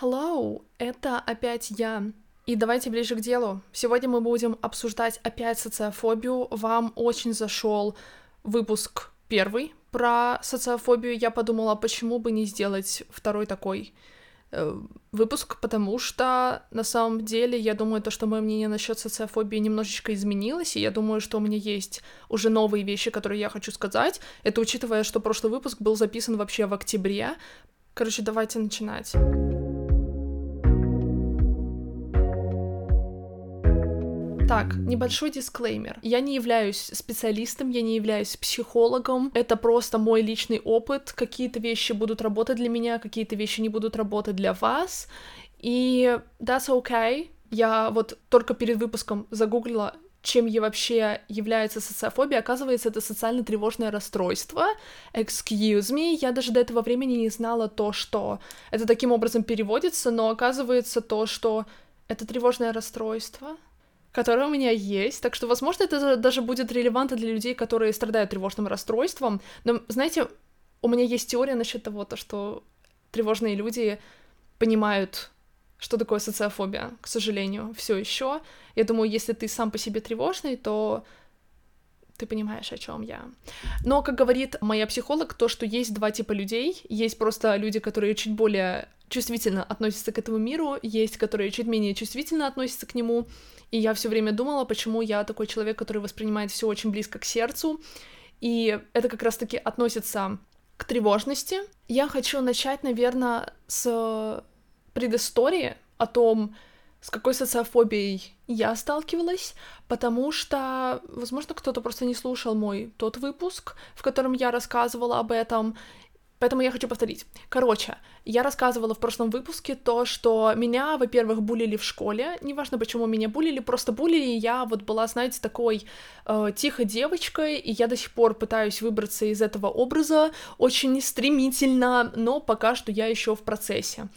Hello, это опять я. И давайте ближе к делу. Сегодня мы будем обсуждать опять социофобию. Вам очень зашел выпуск первый про социофобию. Я подумала, почему бы не сделать второй такой э, выпуск, потому что на самом деле я думаю, то, что мое мнение насчет социофобии немножечко изменилось, и я думаю, что у меня есть уже новые вещи, которые я хочу сказать. Это учитывая, что прошлый выпуск был записан вообще в октябре. Короче, давайте начинать. Так, небольшой дисклеймер. Я не являюсь специалистом, я не являюсь психологом. Это просто мой личный опыт. Какие-то вещи будут работать для меня, какие-то вещи не будут работать для вас. И that's okay. Я вот только перед выпуском загуглила чем я вообще является социофобия, оказывается, это социально-тревожное расстройство. Excuse me, я даже до этого времени не знала то, что это таким образом переводится, но оказывается то, что это тревожное расстройство которое у меня есть, так что, возможно, это даже будет релевантно для людей, которые страдают тревожным расстройством, но, знаете, у меня есть теория насчет того, то, что тревожные люди понимают, что такое социофобия, к сожалению, все еще. Я думаю, если ты сам по себе тревожный, то ты понимаешь, о чем я. Но, как говорит моя психолог, то, что есть два типа людей. Есть просто люди, которые чуть более чувствительно относятся к этому миру, есть, которые чуть менее чувствительно относятся к нему. И я все время думала, почему я такой человек, который воспринимает все очень близко к сердцу. И это как раз-таки относится к тревожности. Я хочу начать, наверное, с предыстории о том, с какой социофобией я сталкивалась, потому что, возможно, кто-то просто не слушал мой тот выпуск, в котором я рассказывала об этом, Поэтому я хочу повторить. Короче, я рассказывала в прошлом выпуске то, что меня, во-первых, булили в школе. Неважно, почему меня булили, просто булили. Я вот была, знаете, такой э, тихой девочкой, и я до сих пор пытаюсь выбраться из этого образа очень стремительно, но пока что я еще в процессе.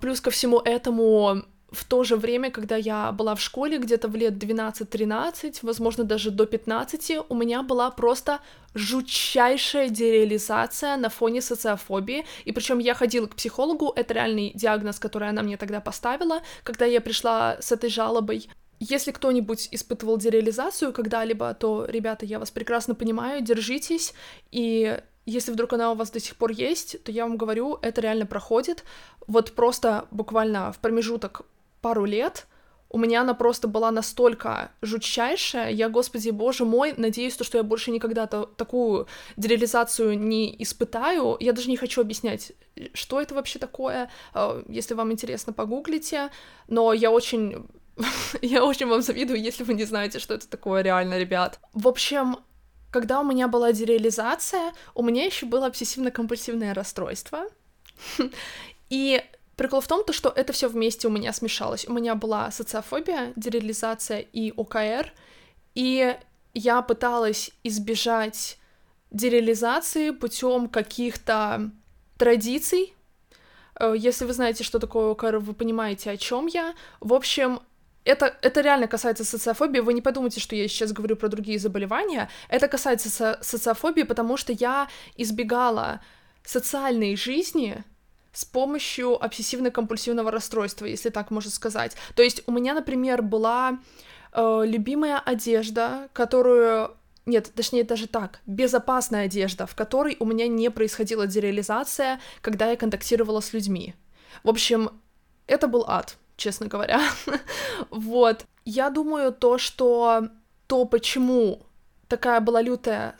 Плюс ко всему этому в то же время, когда я была в школе, где-то в лет 12-13, возможно, даже до 15, у меня была просто жутчайшая дереализация на фоне социофобии, и причем я ходила к психологу, это реальный диагноз, который она мне тогда поставила, когда я пришла с этой жалобой. Если кто-нибудь испытывал дереализацию когда-либо, то, ребята, я вас прекрасно понимаю, держитесь, и если вдруг она у вас до сих пор есть, то я вам говорю, это реально проходит. Вот просто буквально в промежуток пару лет у меня она просто была настолько жутчайшая, я, господи, боже мой, надеюсь, то, что я больше никогда -то такую дереализацию не испытаю. Я даже не хочу объяснять, что это вообще такое. А, если вам интересно, погуглите. Но я очень... я очень вам завидую, если вы не знаете, что это такое реально, ребят. В общем, когда у меня была дереализация, у меня еще было обсессивно-компульсивное расстройство. И Прикол в том, то, что это все вместе у меня смешалось. У меня была социофобия, дереализация и ОКР, и я пыталась избежать дереализации путем каких-то традиций. Э, если вы знаете, что такое ОКР, вы понимаете, о чем я. В общем, это, это реально касается социофобии. Вы не подумайте, что я сейчас говорю про другие заболевания. Это касается со- социофобии, потому что я избегала социальной жизни, с помощью обсессивно-компульсивного расстройства, если так можно сказать. То есть у меня, например, была э, любимая одежда, которую нет, точнее даже так, безопасная одежда, в которой у меня не происходила дереализация, когда я контактировала с людьми. В общем, это был ад, честно говоря. вот. Я думаю, то, что то, почему такая была лютая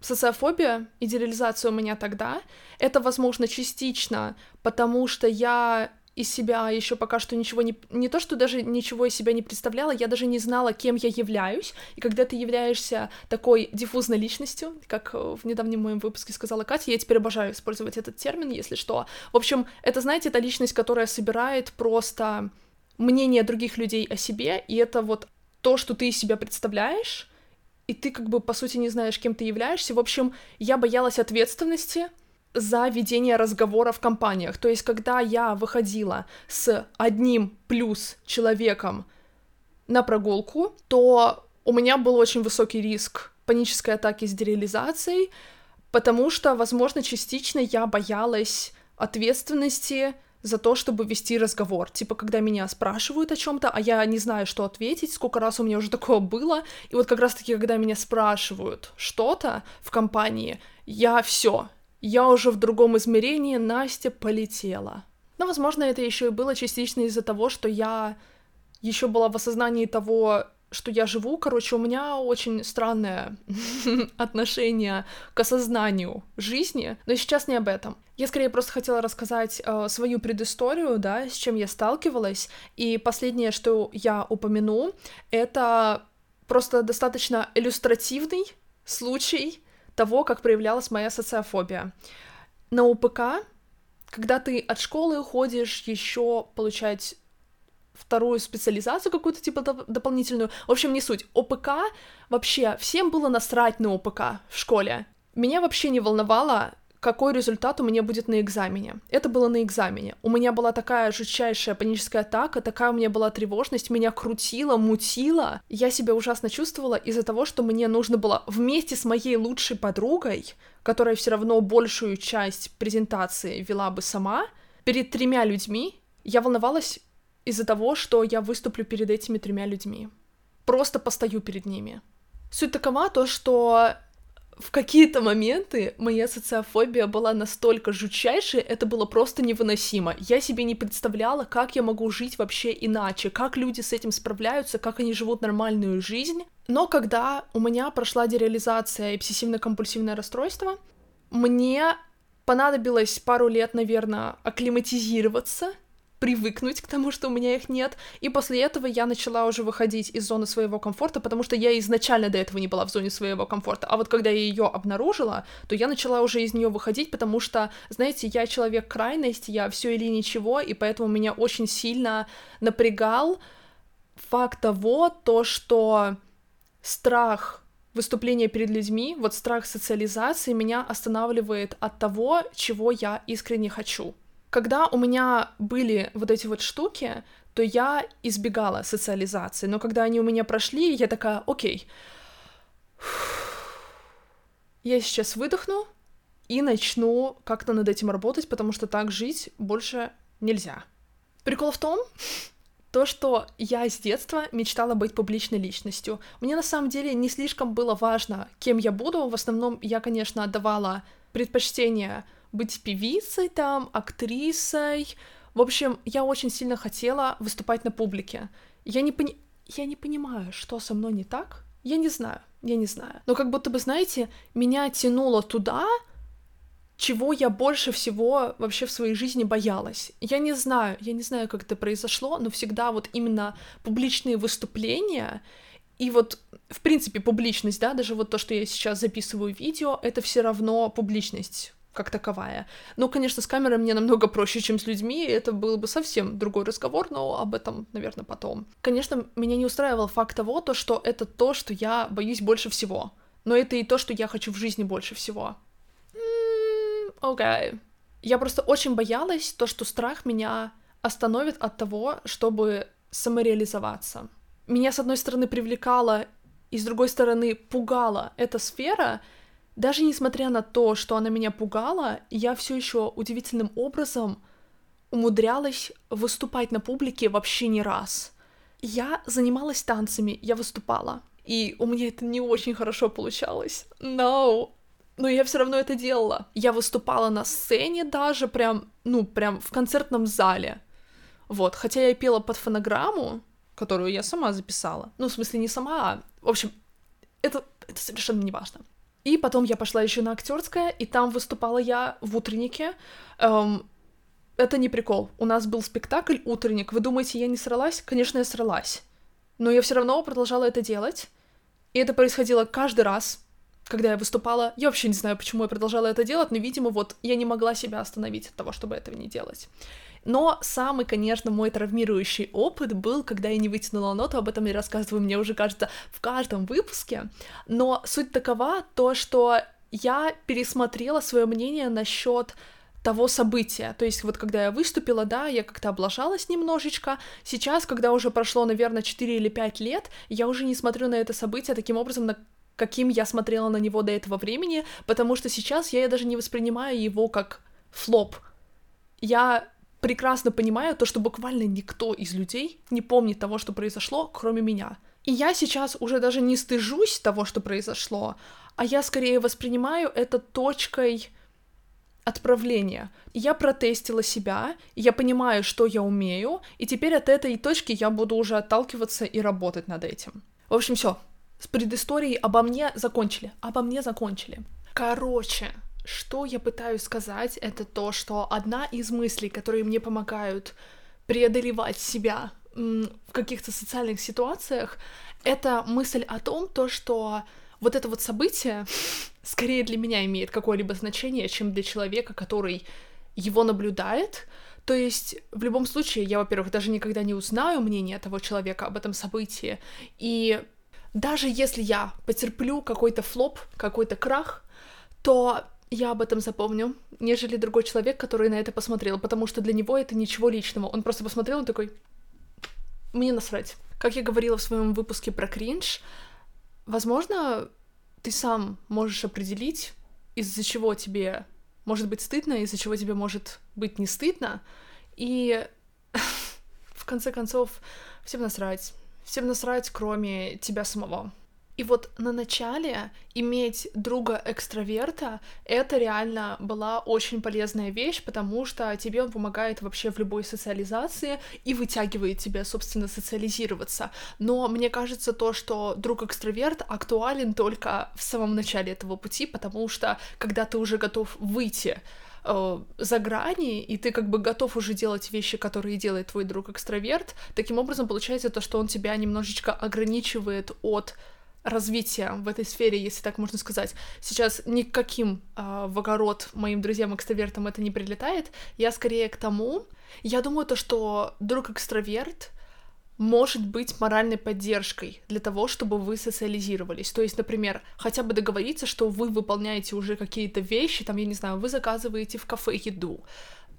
социофобия, идеализация у меня тогда, это, возможно, частично, потому что я из себя еще пока что ничего не... Не то, что даже ничего из себя не представляла, я даже не знала, кем я являюсь. И когда ты являешься такой диффузной личностью, как в недавнем моем выпуске сказала Катя, я теперь обожаю использовать этот термин, если что. В общем, это, знаете, это личность, которая собирает просто мнение других людей о себе, и это вот то, что ты из себя представляешь, и ты как бы, по сути, не знаешь, кем ты являешься. В общем, я боялась ответственности за ведение разговора в компаниях. То есть, когда я выходила с одним плюс человеком на прогулку, то у меня был очень высокий риск панической атаки с дереализацией, потому что, возможно, частично я боялась ответственности за то, чтобы вести разговор. Типа, когда меня спрашивают о чем-то, а я не знаю, что ответить, сколько раз у меня уже такое было. И вот как раз-таки, когда меня спрашивают что-то в компании, я все, я уже в другом измерении, Настя полетела. Но, возможно, это еще и было частично из-за того, что я еще была в осознании того, что я живу, короче, у меня очень странное отношение к осознанию жизни, но сейчас не об этом. Я скорее просто хотела рассказать э, свою предысторию, да, с чем я сталкивалась, и последнее, что я упомяну, это просто достаточно иллюстративный случай того, как проявлялась моя социофобия. На УПК, когда ты от школы уходишь еще получать вторую специализацию какую-то, типа, доп- дополнительную. В общем, не суть. ОПК вообще, всем было насрать на ОПК в школе. Меня вообще не волновало, какой результат у меня будет на экзамене. Это было на экзамене. У меня была такая жутчайшая паническая атака, такая у меня была тревожность, меня крутило, мутило. Я себя ужасно чувствовала из-за того, что мне нужно было вместе с моей лучшей подругой, которая все равно большую часть презентации вела бы сама, перед тремя людьми, я волновалась из-за того, что я выступлю перед этими тремя людьми. Просто постою перед ними. Суть такова то, что в какие-то моменты моя социофобия была настолько жутчайшей, это было просто невыносимо. Я себе не представляла, как я могу жить вообще иначе, как люди с этим справляются, как они живут нормальную жизнь. Но когда у меня прошла дереализация и обсессивно-компульсивное расстройство, мне понадобилось пару лет, наверное, акклиматизироваться привыкнуть к тому, что у меня их нет, и после этого я начала уже выходить из зоны своего комфорта, потому что я изначально до этого не была в зоне своего комфорта, а вот когда я ее обнаружила, то я начала уже из нее выходить, потому что, знаете, я человек крайности, я все или ничего, и поэтому меня очень сильно напрягал факт того, то, что страх выступления перед людьми, вот страх социализации меня останавливает от того, чего я искренне хочу. Когда у меня были вот эти вот штуки, то я избегала социализации, но когда они у меня прошли, я такая, окей, я сейчас выдохну и начну как-то над этим работать, потому что так жить больше нельзя. Прикол в том, то, что я с детства мечтала быть публичной личностью. Мне на самом деле не слишком было важно, кем я буду. В основном я, конечно, отдавала предпочтение быть певицей там, актрисой. В общем, я очень сильно хотела выступать на публике. Я не, пони... я не понимаю, что со мной не так. Я не знаю, я не знаю. Но как будто бы, знаете, меня тянуло туда, чего я больше всего вообще в своей жизни боялась. Я не знаю, я не знаю, как это произошло, но всегда вот именно публичные выступления и вот, в принципе, публичность, да, даже вот то, что я сейчас записываю видео, это все равно публичность как таковая. Ну, конечно, с камерой мне намного проще, чем с людьми, и это был бы совсем другой разговор, но об этом, наверное, потом. Конечно, меня не устраивал факт того, то, что это то, что я боюсь больше всего. Но это и то, что я хочу в жизни больше всего. Окей. Okay. Я просто очень боялась то, что страх меня остановит от того, чтобы самореализоваться. Меня, с одной стороны, привлекала, и с другой стороны, пугала эта сфера, даже несмотря на то, что она меня пугала, я все еще удивительным образом умудрялась выступать на публике вообще не раз. Я занималась танцами, я выступала. И у меня это не очень хорошо получалось. No. Но я все равно это делала. Я выступала на сцене даже, прям, ну, прям в концертном зале. Вот, хотя я пела под фонограмму, которую я сама записала. Ну, в смысле, не сама, а... В общем, это, это совершенно не важно. И потом я пошла еще на актерское, и там выступала я в утреннике. Эм, это не прикол. У нас был спектакль утренник. Вы думаете, я не сралась? Конечно, я сралась. Но я все равно продолжала это делать. И это происходило каждый раз, когда я выступала. Я вообще не знаю, почему я продолжала это делать, но, видимо, вот я не могла себя остановить от того, чтобы этого не делать. Но самый, конечно, мой травмирующий опыт был, когда я не вытянула ноту, об этом я рассказываю, мне уже кажется, в каждом выпуске. Но суть такова, то, что я пересмотрела свое мнение насчет того события. То есть вот когда я выступила, да, я как-то облажалась немножечко. Сейчас, когда уже прошло, наверное, 4 или 5 лет, я уже не смотрю на это событие таким образом, на каким я смотрела на него до этого времени, потому что сейчас я даже не воспринимаю его как флоп. Я прекрасно понимаю то, что буквально никто из людей не помнит того, что произошло, кроме меня. И я сейчас уже даже не стыжусь того, что произошло, а я скорее воспринимаю это точкой отправления. Я протестила себя, я понимаю, что я умею, и теперь от этой точки я буду уже отталкиваться и работать над этим. В общем, все. С предысторией обо мне закончили. Обо мне закончили. Короче, что я пытаюсь сказать, это то, что одна из мыслей, которые мне помогают преодолевать себя в каких-то социальных ситуациях, это мысль о том, то, что вот это вот событие скорее для меня имеет какое-либо значение, чем для человека, который его наблюдает. То есть, в любом случае, я, во-первых, даже никогда не узнаю мнение того человека об этом событии. И даже если я потерплю какой-то флоп, какой-то крах, то я об этом запомню, нежели другой человек, который на это посмотрел, потому что для него это ничего личного. Он просто посмотрел и такой, мне насрать. Как я говорила в своем выпуске про кринж, возможно, ты сам можешь определить, из-за чего тебе может быть стыдно, из-за чего тебе может быть не стыдно, и в конце концов всем насрать. Всем насрать, кроме тебя самого. И вот на начале иметь друга-экстраверта — это реально была очень полезная вещь, потому что тебе он помогает вообще в любой социализации и вытягивает тебя, собственно, социализироваться. Но мне кажется то, что друг-экстраверт актуален только в самом начале этого пути, потому что когда ты уже готов выйти э, за грани, и ты как бы готов уже делать вещи, которые делает твой друг-экстраверт, таким образом получается то, что он тебя немножечко ограничивает от развития в этой сфере, если так можно сказать. Сейчас никаким э, в огород моим друзьям-экстравертам это не прилетает. Я скорее к тому, я думаю то, что друг-экстраверт может быть моральной поддержкой для того, чтобы вы социализировались. То есть, например, хотя бы договориться, что вы выполняете уже какие-то вещи, там, я не знаю, вы заказываете в кафе еду,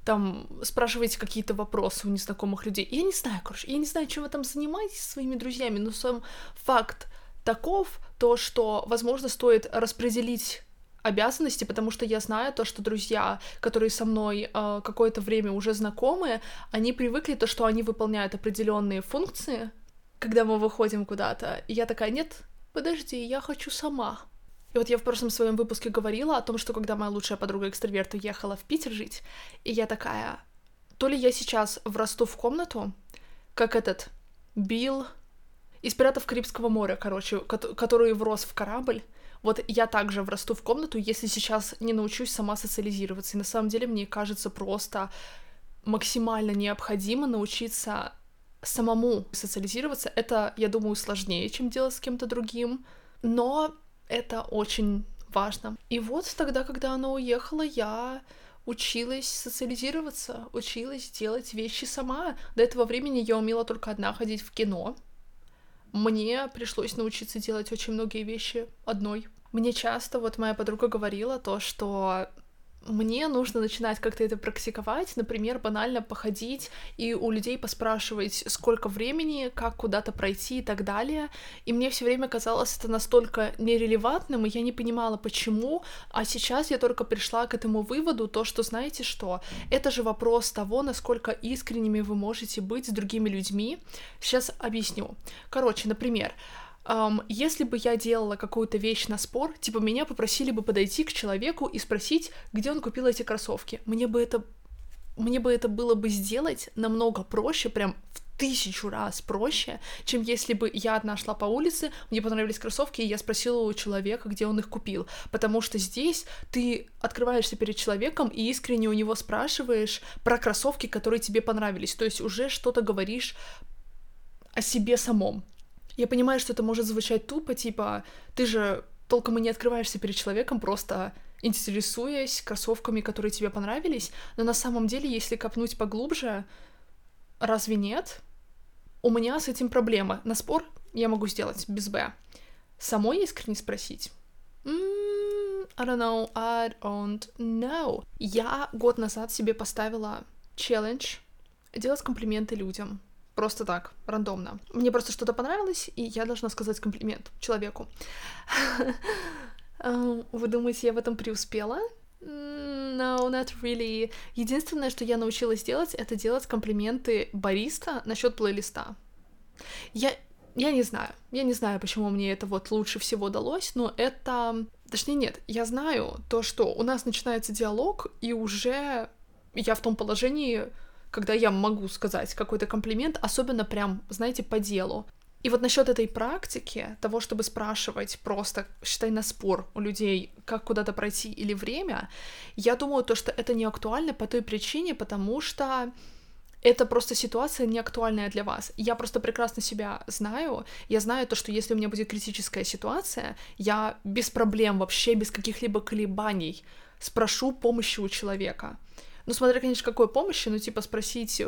там спрашиваете какие-то вопросы у незнакомых людей. Я не знаю, короче, я не знаю, чем вы там занимаетесь своими друзьями, но сам факт таков, то, что, возможно, стоит распределить обязанности, потому что я знаю то, что друзья, которые со мной э, какое-то время уже знакомы, они привыкли то, что они выполняют определенные функции, когда мы выходим куда-то. И я такая, нет, подожди, я хочу сама. И вот я в прошлом своем выпуске говорила о том, что когда моя лучшая подруга экстраверт уехала в Питер жить, и я такая, то ли я сейчас врасту в комнату, как этот Билл из «Пиратов Карибского моря», короче, который врос в корабль. Вот я также врасту в комнату, если сейчас не научусь сама социализироваться. И на самом деле, мне кажется, просто максимально необходимо научиться самому социализироваться. Это, я думаю, сложнее, чем делать с кем-то другим, но это очень важно. И вот тогда, когда она уехала, я училась социализироваться, училась делать вещи сама. До этого времени я умела только одна ходить в кино, мне пришлось научиться делать очень многие вещи одной. Мне часто вот моя подруга говорила то, что мне нужно начинать как-то это практиковать, например, банально походить и у людей поспрашивать, сколько времени, как куда-то пройти и так далее. И мне все время казалось это настолько нерелевантным, и я не понимала, почему. А сейчас я только пришла к этому выводу, то, что знаете что, это же вопрос того, насколько искренними вы можете быть с другими людьми. Сейчас объясню. Короче, например, Um, если бы я делала какую-то вещь на спор, типа меня попросили бы подойти к человеку и спросить, где он купил эти кроссовки, мне бы это мне бы это было бы сделать намного проще, прям в тысячу раз проще, чем если бы я одна шла по улице, мне понравились кроссовки, и я спросила у человека, где он их купил. Потому что здесь ты открываешься перед человеком и искренне у него спрашиваешь про кроссовки, которые тебе понравились. То есть уже что-то говоришь о себе самом. Я понимаю, что это может звучать тупо, типа, ты же толком и не открываешься перед человеком, просто интересуясь кроссовками, которые тебе понравились, но на самом деле, если копнуть поглубже, разве нет? У меня с этим проблема. На спор я могу сделать без «б». Самой искренне спросить? Mm, I don't know, I don't know. Я год назад себе поставила челлендж делать комплименты людям просто так, рандомно. Мне просто что-то понравилось, и я должна сказать комплимент человеку. Эм, вы думаете, я в этом преуспела? No, not really. Единственное, что я научилась делать, это делать комплименты бариста насчет плейлиста. Я, я не знаю. Я не знаю, почему мне это вот лучше всего далось, но это... Точнее, нет, я знаю то, что у нас начинается диалог, и уже я в том положении, когда я могу сказать какой-то комплимент, особенно прям, знаете, по делу. И вот насчет этой практики, того, чтобы спрашивать просто, считай, на спор у людей, как куда-то пройти или время, я думаю, то, что это не актуально по той причине, потому что это просто ситуация не актуальная для вас. Я просто прекрасно себя знаю. Я знаю то, что если у меня будет критическая ситуация, я без проблем, вообще без каких-либо колебаний спрошу помощи у человека. Ну, смотря, конечно, какой помощи, ну, типа, спросить,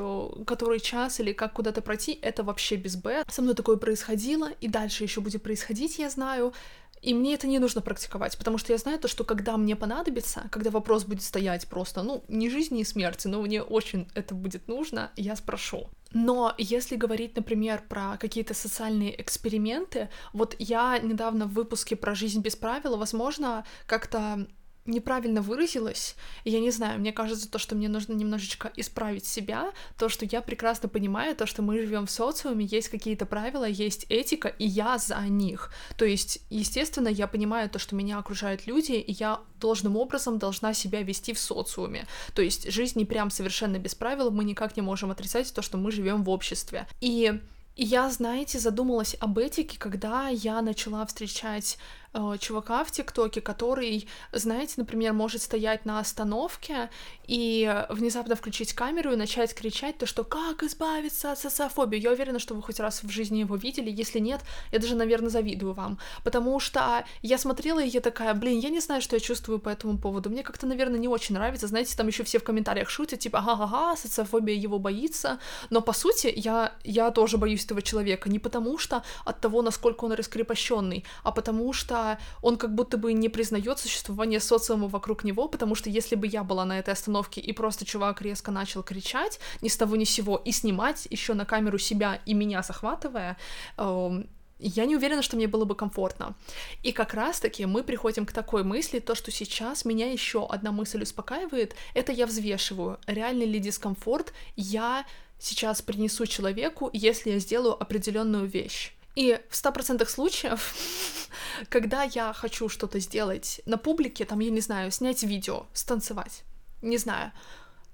который час или как куда-то пройти, это вообще без Б. Со мной такое происходило, и дальше еще будет происходить, я знаю. И мне это не нужно практиковать, потому что я знаю то, что когда мне понадобится, когда вопрос будет стоять просто, ну, не жизни и смерти, но мне очень это будет нужно, я спрошу. Но если говорить, например, про какие-то социальные эксперименты, вот я недавно в выпуске про жизнь без правил, возможно, как-то неправильно выразилась, и я не знаю, мне кажется, то, что мне нужно немножечко исправить себя, то, что я прекрасно понимаю, то, что мы живем в социуме, есть какие-то правила, есть этика, и я за них. То есть, естественно, я понимаю то, что меня окружают люди, и я должным образом должна себя вести в социуме. То есть, жизнь не прям совершенно без правил, мы никак не можем отрицать то, что мы живем в обществе. И я, знаете, задумалась об этике, когда я начала встречать э, чувака в ТикТоке, который, знаете, например, может стоять на остановке и внезапно включить камеру и начать кричать то, что как избавиться от социофобии. Я уверена, что вы хоть раз в жизни его видели, если нет, я даже, наверное, завидую вам, потому что я смотрела и я такая, блин, я не знаю, что я чувствую по этому поводу, мне как-то, наверное, не очень нравится, знаете, там еще все в комментариях шутят, типа, ага-ага, социофобия его боится, но по сути я, я тоже боюсь этого человека, не потому что от того, насколько он раскрепощенный, а потому что он как будто бы не признает существование социума вокруг него, потому что если бы я была на этой остановке и просто чувак резко начал кричать ни с того ни с сего и снимать еще на камеру себя и меня захватывая, эм, я не уверена, что мне было бы комфортно. И как раз-таки мы приходим к такой мысли, то, что сейчас меня еще одна мысль успокаивает, это я взвешиваю, реальный ли дискомфорт я сейчас принесу человеку, если я сделаю определенную вещь. И в 100% случаев, когда я хочу что-то сделать на публике, там, я не знаю, снять видео, станцевать, не знаю,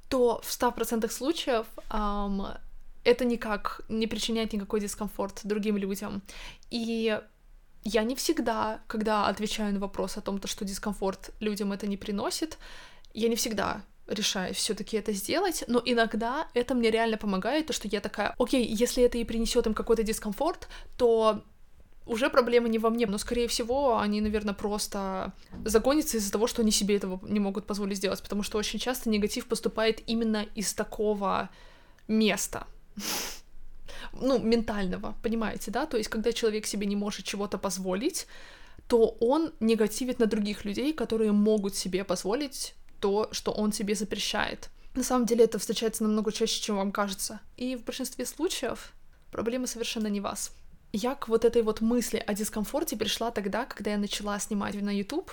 то в 100% случаев эм, это никак не причиняет никакой дискомфорт другим людям. И я не всегда, когда отвечаю на вопрос о том, то, что дискомфорт людям это не приносит, я не всегда решаюсь все-таки это сделать, но иногда это мне реально помогает, то что я такая, окей, если это и принесет им какой-то дискомфорт, то уже проблема не во мне, но, скорее всего, они, наверное, просто загонятся из-за того, что они себе этого не могут позволить сделать, потому что очень часто негатив поступает именно из такого места. Ну, ментального, понимаете, да? То есть, когда человек себе не может чего-то позволить, то он негативит на других людей, которые могут себе позволить то, что он себе запрещает. На самом деле это встречается намного чаще, чем вам кажется. И в большинстве случаев проблема совершенно не вас. Я к вот этой вот мысли о дискомфорте пришла тогда, когда я начала снимать на YouTube,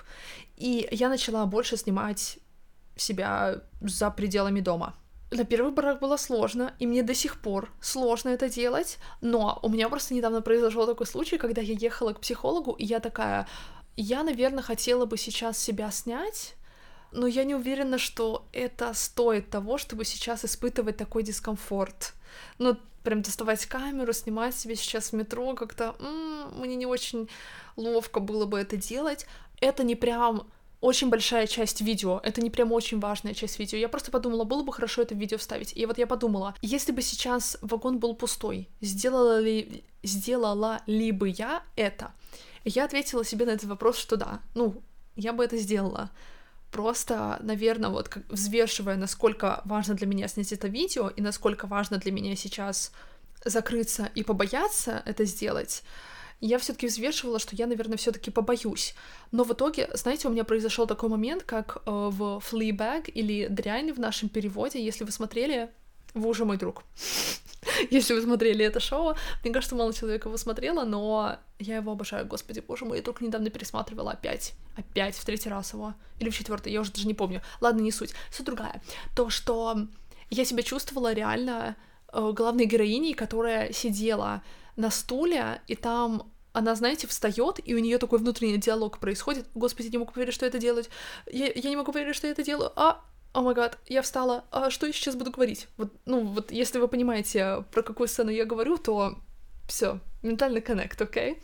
и я начала больше снимать себя за пределами дома. На первый брак было сложно, и мне до сих пор сложно это делать, но у меня просто недавно произошел такой случай, когда я ехала к психологу, и я такая, я, наверное, хотела бы сейчас себя снять, но я не уверена, что это стоит того, чтобы сейчас испытывать такой дискомфорт. Ну, прям доставать камеру, снимать себе сейчас в метро, как-то м-м, мне не очень ловко было бы это делать. Это не прям очень большая часть видео, это не прям очень важная часть видео. Я просто подумала, было бы хорошо это видео вставить. И вот я подумала, если бы сейчас вагон был пустой, сделала ли, сделала ли бы я это? Я ответила себе на этот вопрос, что да, ну, я бы это сделала просто, наверное, вот как, взвешивая, насколько важно для меня снять это видео и насколько важно для меня сейчас закрыться и побояться это сделать, я все-таки взвешивала, что я, наверное, все-таки побоюсь. Но в итоге, знаете, у меня произошел такой момент, как э, в Fleabag или Дрянь в нашем переводе, если вы смотрели, вы уже мой друг. если вы смотрели это шоу. Мне кажется, мало человек его смотрело, но я его обожаю, господи, боже мой, я только недавно пересматривала опять, опять, в третий раз его, или в четвертый, я уже даже не помню. Ладно, не суть. Суть другая. То, что я себя чувствовала реально э, главной героиней, которая сидела на стуле, и там она, знаете, встает, и у нее такой внутренний диалог происходит. Господи, не могу поверить, что это делать. Я, я не могу поверить, что я это делаю. А, о май гад, я встала, а что я сейчас буду говорить? Вот, ну, вот если вы понимаете, про какую сцену я говорю, то все, ментальный коннект, окей?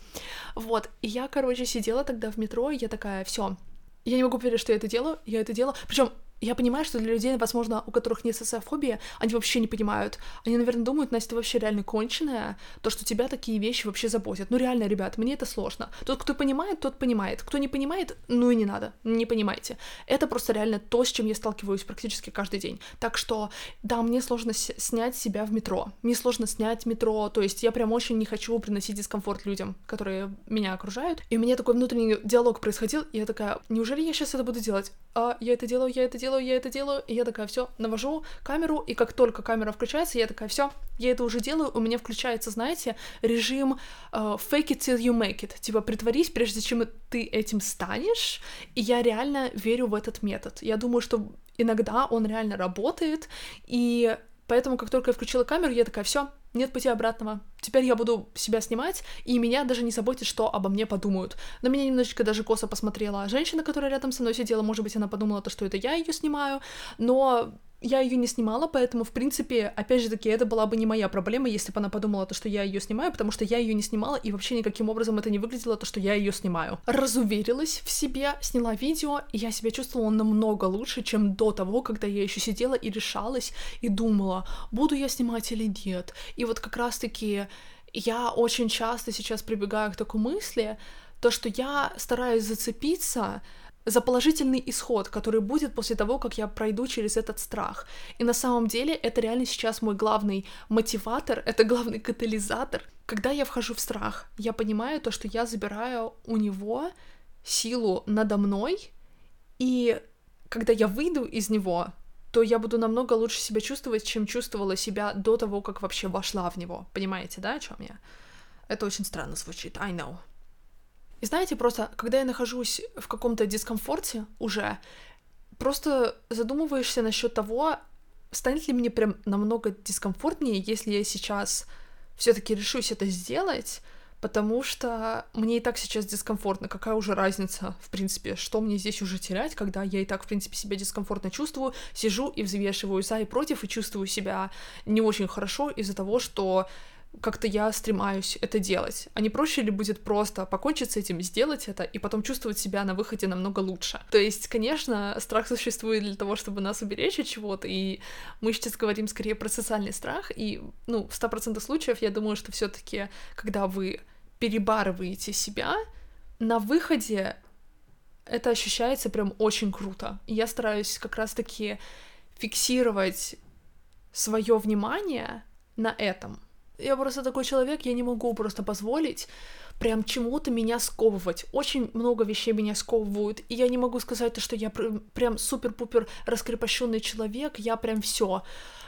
Вот, и я, короче, сидела тогда в метро, и я такая, все, я не могу поверить, что я это делаю, я это делаю. Причем я понимаю, что для людей, возможно, у которых нет социофобии, они вообще не понимают. Они, наверное, думают, Настя, ты вообще реально конченая, то, что тебя такие вещи вообще заботят. Ну реально, ребят, мне это сложно. Тот, кто понимает, тот понимает. Кто не понимает, ну и не надо, не понимайте. Это просто реально то, с чем я сталкиваюсь практически каждый день. Так что, да, мне сложно снять себя в метро. Мне сложно снять метро, то есть я прям очень не хочу приносить дискомфорт людям, которые меня окружают. И у меня такой внутренний диалог происходил, и я такая, неужели я сейчас это буду делать? А, я это делаю, я это делаю, делаю, я это делаю, и я такая, все, навожу камеру, и как только камера включается, я такая, все, я это уже делаю, у меня включается, знаете, режим uh, fake it till you make it, типа притворись, прежде чем ты этим станешь, и я реально верю в этот метод. Я думаю, что иногда он реально работает, и поэтому, как только я включила камеру, я такая, все, нет пути обратного. Теперь я буду себя снимать, и меня даже не заботит, что обо мне подумают. На меня немножечко даже косо посмотрела женщина, которая рядом со мной сидела. Может быть, она подумала, то, что это я ее снимаю, но я ее не снимала, поэтому, в принципе, опять же таки, это была бы не моя проблема, если бы она подумала то, что я ее снимаю, потому что я ее не снимала, и вообще никаким образом это не выглядело, то, что я ее снимаю. Разуверилась в себе, сняла видео, и я себя чувствовала намного лучше, чем до того, когда я еще сидела и решалась, и думала, буду я снимать или нет. И вот как раз-таки я очень часто сейчас прибегаю к такой мысли, то, что я стараюсь зацепиться за положительный исход, который будет после того, как я пройду через этот страх. И на самом деле это реально сейчас мой главный мотиватор, это главный катализатор. Когда я вхожу в страх, я понимаю то, что я забираю у него силу надо мной, и когда я выйду из него, то я буду намного лучше себя чувствовать, чем чувствовала себя до того, как вообще вошла в него. Понимаете, да, о чем я? Это очень странно звучит, I know. И знаете, просто, когда я нахожусь в каком-то дискомфорте уже, просто задумываешься насчет того, станет ли мне прям намного дискомфортнее, если я сейчас все-таки решусь это сделать, потому что мне и так сейчас дискомфортно. Какая уже разница, в принципе, что мне здесь уже терять, когда я и так, в принципе, себя дискомфортно чувствую, сижу и взвешиваю за и против, и чувствую себя не очень хорошо из-за того, что как-то я стремаюсь это делать. А не проще ли будет просто покончить с этим, сделать это, и потом чувствовать себя на выходе намного лучше? То есть, конечно, страх существует для того, чтобы нас уберечь от чего-то, и мы сейчас говорим скорее про социальный страх, и, ну, в 100% случаев я думаю, что все таки когда вы перебарываете себя, на выходе это ощущается прям очень круто. И я стараюсь как раз-таки фиксировать свое внимание на этом, я просто такой человек, я не могу просто позволить прям чему-то меня сковывать. Очень много вещей меня сковывают, и я не могу сказать, что я прям супер-пупер раскрепощенный человек, я прям все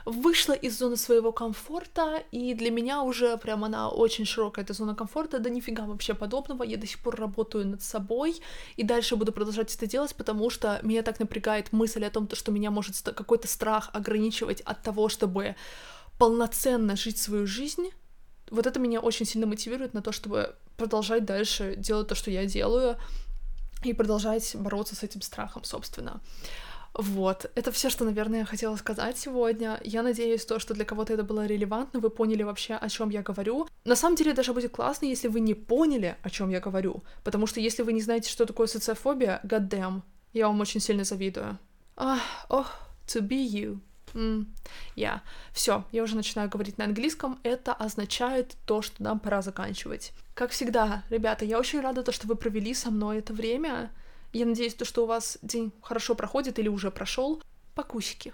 вышла из зоны своего комфорта, и для меня уже прям она очень широкая, эта зона комфорта, да нифига вообще подобного, я до сих пор работаю над собой, и дальше буду продолжать это делать, потому что меня так напрягает мысль о том, что меня может какой-то страх ограничивать от того, чтобы полноценно жить свою жизнь, вот это меня очень сильно мотивирует на то, чтобы продолжать дальше делать то, что я делаю, и продолжать бороться с этим страхом, собственно. Вот, это все, что, наверное, я хотела сказать сегодня. Я надеюсь, то, что для кого-то это было релевантно, вы поняли вообще, о чем я говорю. На самом деле, даже будет классно, если вы не поняли, о чем я говорю. Потому что если вы не знаете, что такое социофобия, goddamn, я вам очень сильно завидую. Ах, oh, to be you. Mm, yeah. Все, я уже начинаю говорить на английском. Это означает то, что нам пора заканчивать. Как всегда, ребята, я очень рада, то, что вы провели со мной это время. Я надеюсь, то, что у вас день хорошо проходит или уже прошел. Покусики.